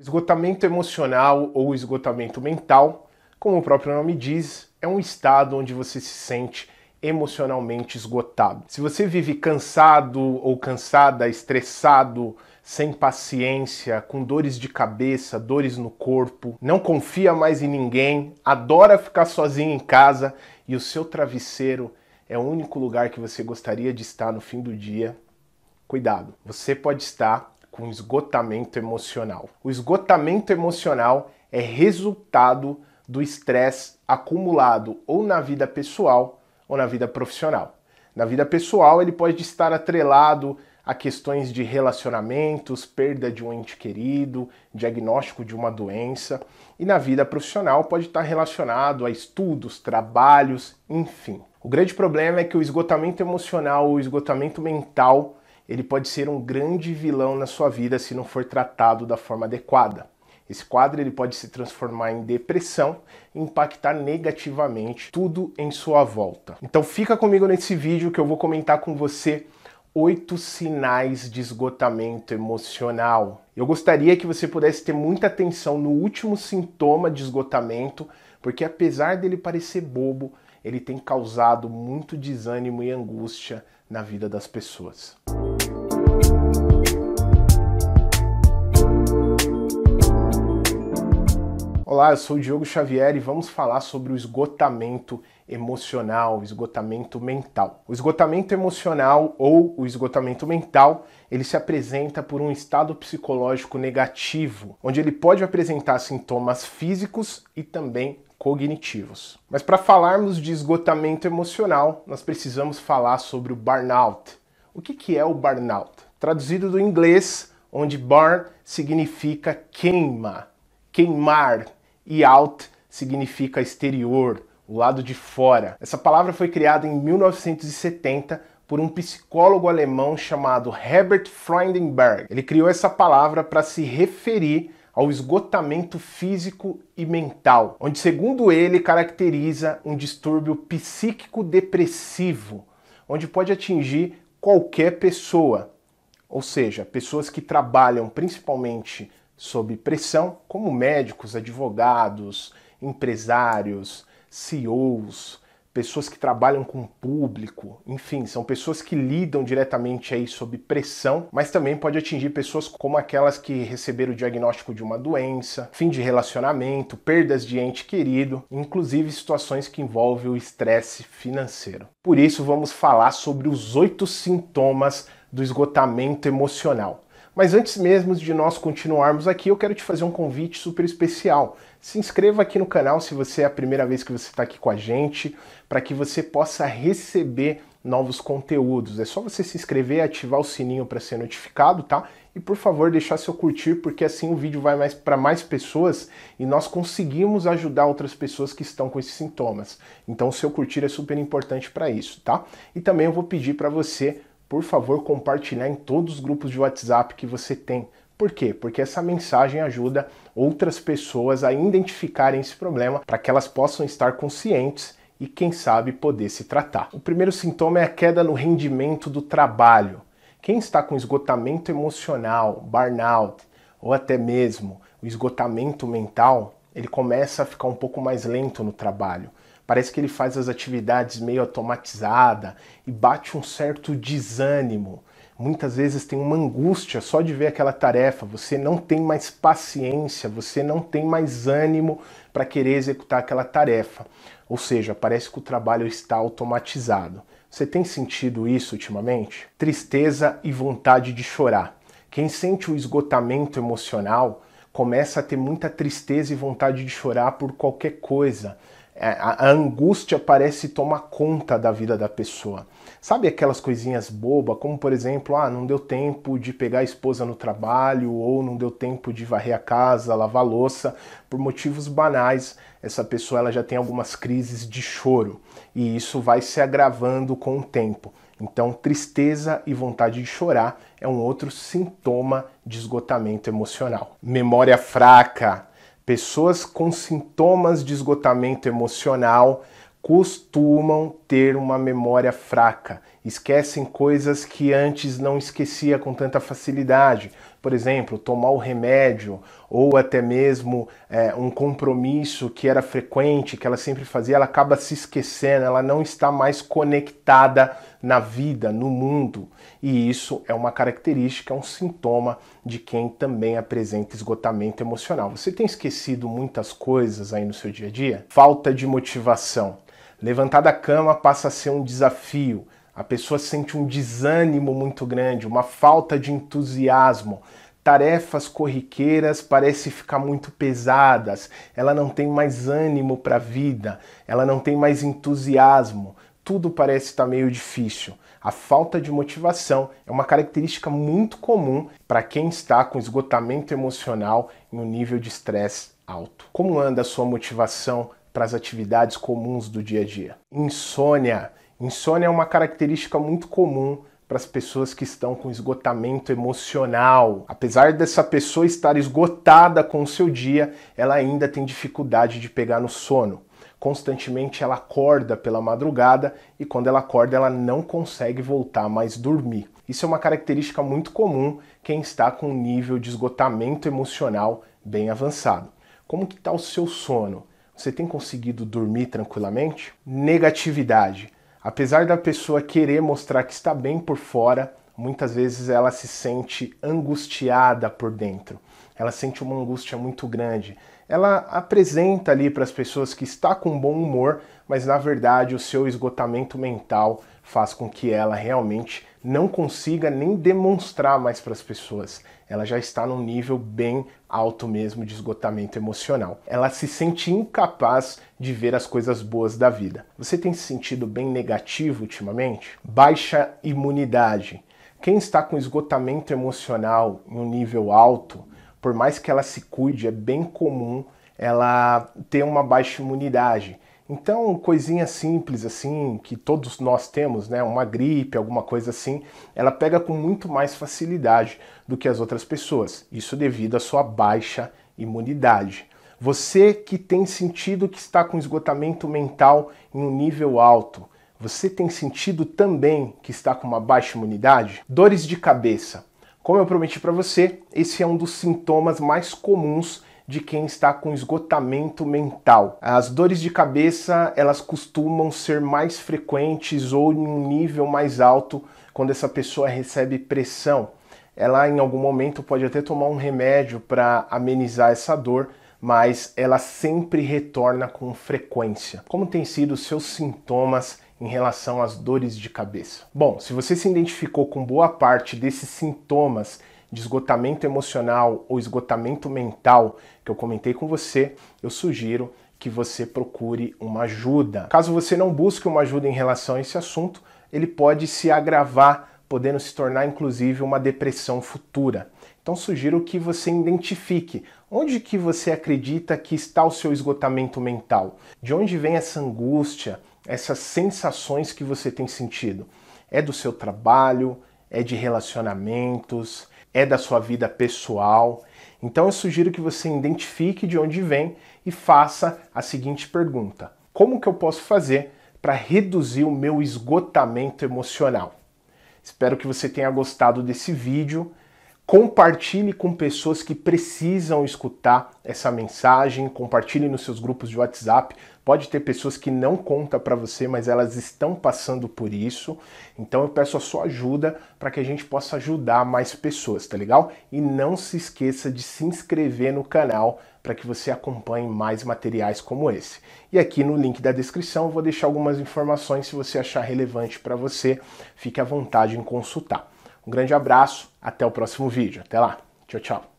Esgotamento emocional ou esgotamento mental, como o próprio nome diz, é um estado onde você se sente emocionalmente esgotado. Se você vive cansado ou cansada, estressado, sem paciência, com dores de cabeça, dores no corpo, não confia mais em ninguém, adora ficar sozinho em casa e o seu travesseiro é o único lugar que você gostaria de estar no fim do dia, cuidado, você pode estar com esgotamento emocional. O esgotamento emocional é resultado do estresse acumulado ou na vida pessoal ou na vida profissional. Na vida pessoal, ele pode estar atrelado a questões de relacionamentos, perda de um ente querido, diagnóstico de uma doença, e na vida profissional pode estar relacionado a estudos, trabalhos, enfim. O grande problema é que o esgotamento emocional ou esgotamento mental ele pode ser um grande vilão na sua vida se não for tratado da forma adequada. Esse quadro ele pode se transformar em depressão e impactar negativamente tudo em sua volta. Então fica comigo nesse vídeo que eu vou comentar com você oito sinais de esgotamento emocional. Eu gostaria que você pudesse ter muita atenção no último sintoma de esgotamento, porque apesar dele parecer bobo, ele tem causado muito desânimo e angústia na vida das pessoas. Olá, eu sou o Diogo Xavier e vamos falar sobre o esgotamento emocional, esgotamento mental. O esgotamento emocional ou o esgotamento mental, ele se apresenta por um estado psicológico negativo, onde ele pode apresentar sintomas físicos e também cognitivos. Mas para falarmos de esgotamento emocional, nós precisamos falar sobre o burnout. O que, que é o burnout? Traduzido do inglês, onde burn significa queima, queimar, e out significa exterior, o lado de fora. Essa palavra foi criada em 1970 por um psicólogo alemão chamado Herbert Freudenberg. Ele criou essa palavra para se referir ao esgotamento físico e mental, onde, segundo ele, caracteriza um distúrbio psíquico depressivo, onde pode atingir qualquer pessoa, ou seja, pessoas que trabalham principalmente sob pressão, como médicos, advogados, empresários, CEOs, pessoas que trabalham com o público, enfim, são pessoas que lidam diretamente aí sob pressão, mas também pode atingir pessoas como aquelas que receberam o diagnóstico de uma doença, fim de relacionamento, perdas de ente querido, inclusive situações que envolvem o estresse financeiro. Por isso, vamos falar sobre os oito sintomas do esgotamento emocional. Mas antes mesmo de nós continuarmos aqui, eu quero te fazer um convite super especial. Se inscreva aqui no canal se você é a primeira vez que você está aqui com a gente, para que você possa receber novos conteúdos. É só você se inscrever e ativar o sininho para ser notificado, tá? E por favor, deixar seu curtir, porque assim o vídeo vai mais para mais pessoas e nós conseguimos ajudar outras pessoas que estão com esses sintomas. Então, o seu curtir é super importante para isso, tá? E também eu vou pedir para você por favor, compartilhar em todos os grupos de WhatsApp que você tem. Por quê? Porque essa mensagem ajuda outras pessoas a identificarem esse problema para que elas possam estar conscientes e, quem sabe, poder se tratar. O primeiro sintoma é a queda no rendimento do trabalho. Quem está com esgotamento emocional, burnout ou até mesmo o esgotamento mental, ele começa a ficar um pouco mais lento no trabalho. Parece que ele faz as atividades meio automatizada e bate um certo desânimo. Muitas vezes tem uma angústia só de ver aquela tarefa, você não tem mais paciência, você não tem mais ânimo para querer executar aquela tarefa. Ou seja, parece que o trabalho está automatizado. Você tem sentido isso ultimamente? Tristeza e vontade de chorar. Quem sente o esgotamento emocional começa a ter muita tristeza e vontade de chorar por qualquer coisa é, a, angústia parece tomar conta da vida da pessoa. Sabe aquelas coisinhas bobas, como por exemplo, ah, não deu tempo de pegar a esposa no trabalho, ou não deu tempo de varrer a casa, lavar a louça, por motivos banais, essa pessoa ela já tem algumas crises de choro, e isso vai se agravando com o tempo. Então, tristeza e vontade de chorar é um outro sintoma de esgotamento emocional. Memória fraca, Pessoas com sintomas de esgotamento emocional costumam ter uma memória fraca, esquecem coisas que antes não esquecia com tanta facilidade, por exemplo, tomar o remédio ou até mesmo é, um compromisso que era frequente, que ela sempre fazia, ela acaba se esquecendo, ela não está mais conectada na vida, no mundo. E isso é uma característica, é um sintoma de quem também apresenta esgotamento emocional. Você tem esquecido muitas coisas aí no seu dia a dia? Falta de motivação. Levantar da cama passa a ser um desafio. A pessoa sente um desânimo muito grande, uma falta de entusiasmo. Tarefas corriqueiras parecem ficar muito pesadas, ela não tem mais ânimo para a vida, ela não tem mais entusiasmo, tudo parece estar meio difícil. A falta de motivação é uma característica muito comum para quem está com esgotamento emocional em um nível de estresse alto. Como anda a sua motivação para as atividades comuns do dia a dia? Insônia Insônia é uma característica muito comum para as pessoas que estão com esgotamento emocional. Apesar dessa pessoa estar esgotada com o seu dia, ela ainda tem dificuldade de pegar no sono. Constantemente ela acorda pela madrugada e quando ela acorda ela não consegue voltar mais dormir. Isso é uma característica muito comum quem está com um nível de esgotamento emocional bem avançado. Como que está o seu sono? Você tem conseguido dormir tranquilamente? Negatividade Apesar da pessoa querer mostrar que está bem por fora, muitas vezes ela se sente angustiada por dentro. Ela sente uma angústia muito grande. Ela apresenta ali para as pessoas que está com bom humor, mas na verdade o seu esgotamento mental faz com que ela realmente não consiga nem demonstrar mais para as pessoas. Ela já está num nível bem alto mesmo de esgotamento emocional. Ela se sente incapaz de ver as coisas boas da vida. Você tem se sentido bem negativo ultimamente? Baixa imunidade. Quem está com esgotamento emocional em um nível alto, por mais que ela se cuide, é bem comum ela ter uma baixa imunidade. Então, coisinha simples assim, que todos nós temos, né, uma gripe, alguma coisa assim, ela pega com muito mais facilidade do que as outras pessoas. Isso devido à sua baixa imunidade. Você que tem sentido que está com esgotamento mental em um nível alto, você tem sentido também que está com uma baixa imunidade? Dores de cabeça. Como eu prometi para você, esse é um dos sintomas mais comuns de quem está com esgotamento mental. As dores de cabeça, elas costumam ser mais frequentes ou em um nível mais alto quando essa pessoa recebe pressão. Ela em algum momento pode até tomar um remédio para amenizar essa dor, mas ela sempre retorna com frequência. Como têm sido os seus sintomas em relação às dores de cabeça? Bom, se você se identificou com boa parte desses sintomas de esgotamento emocional ou esgotamento mental que eu comentei com você, eu sugiro que você procure uma ajuda. Caso você não busque uma ajuda em relação a esse assunto, ele pode se agravar, podendo se tornar inclusive uma depressão futura. Então sugiro que você identifique onde que você acredita que está o seu esgotamento mental. De onde vem essa angústia, essas sensações que você tem sentido? É do seu trabalho? É de relacionamentos? é da sua vida pessoal. Então eu sugiro que você identifique de onde vem e faça a seguinte pergunta: Como que eu posso fazer para reduzir o meu esgotamento emocional? Espero que você tenha gostado desse vídeo. Compartilhe com pessoas que precisam escutar essa mensagem, compartilhe nos seus grupos de WhatsApp. Pode ter pessoas que não contam para você, mas elas estão passando por isso. Então eu peço a sua ajuda para que a gente possa ajudar mais pessoas, tá legal? E não se esqueça de se inscrever no canal para que você acompanhe mais materiais como esse. E aqui no link da descrição eu vou deixar algumas informações se você achar relevante para você, fique à vontade em consultar. Um grande abraço, até o próximo vídeo. Até lá. Tchau, tchau.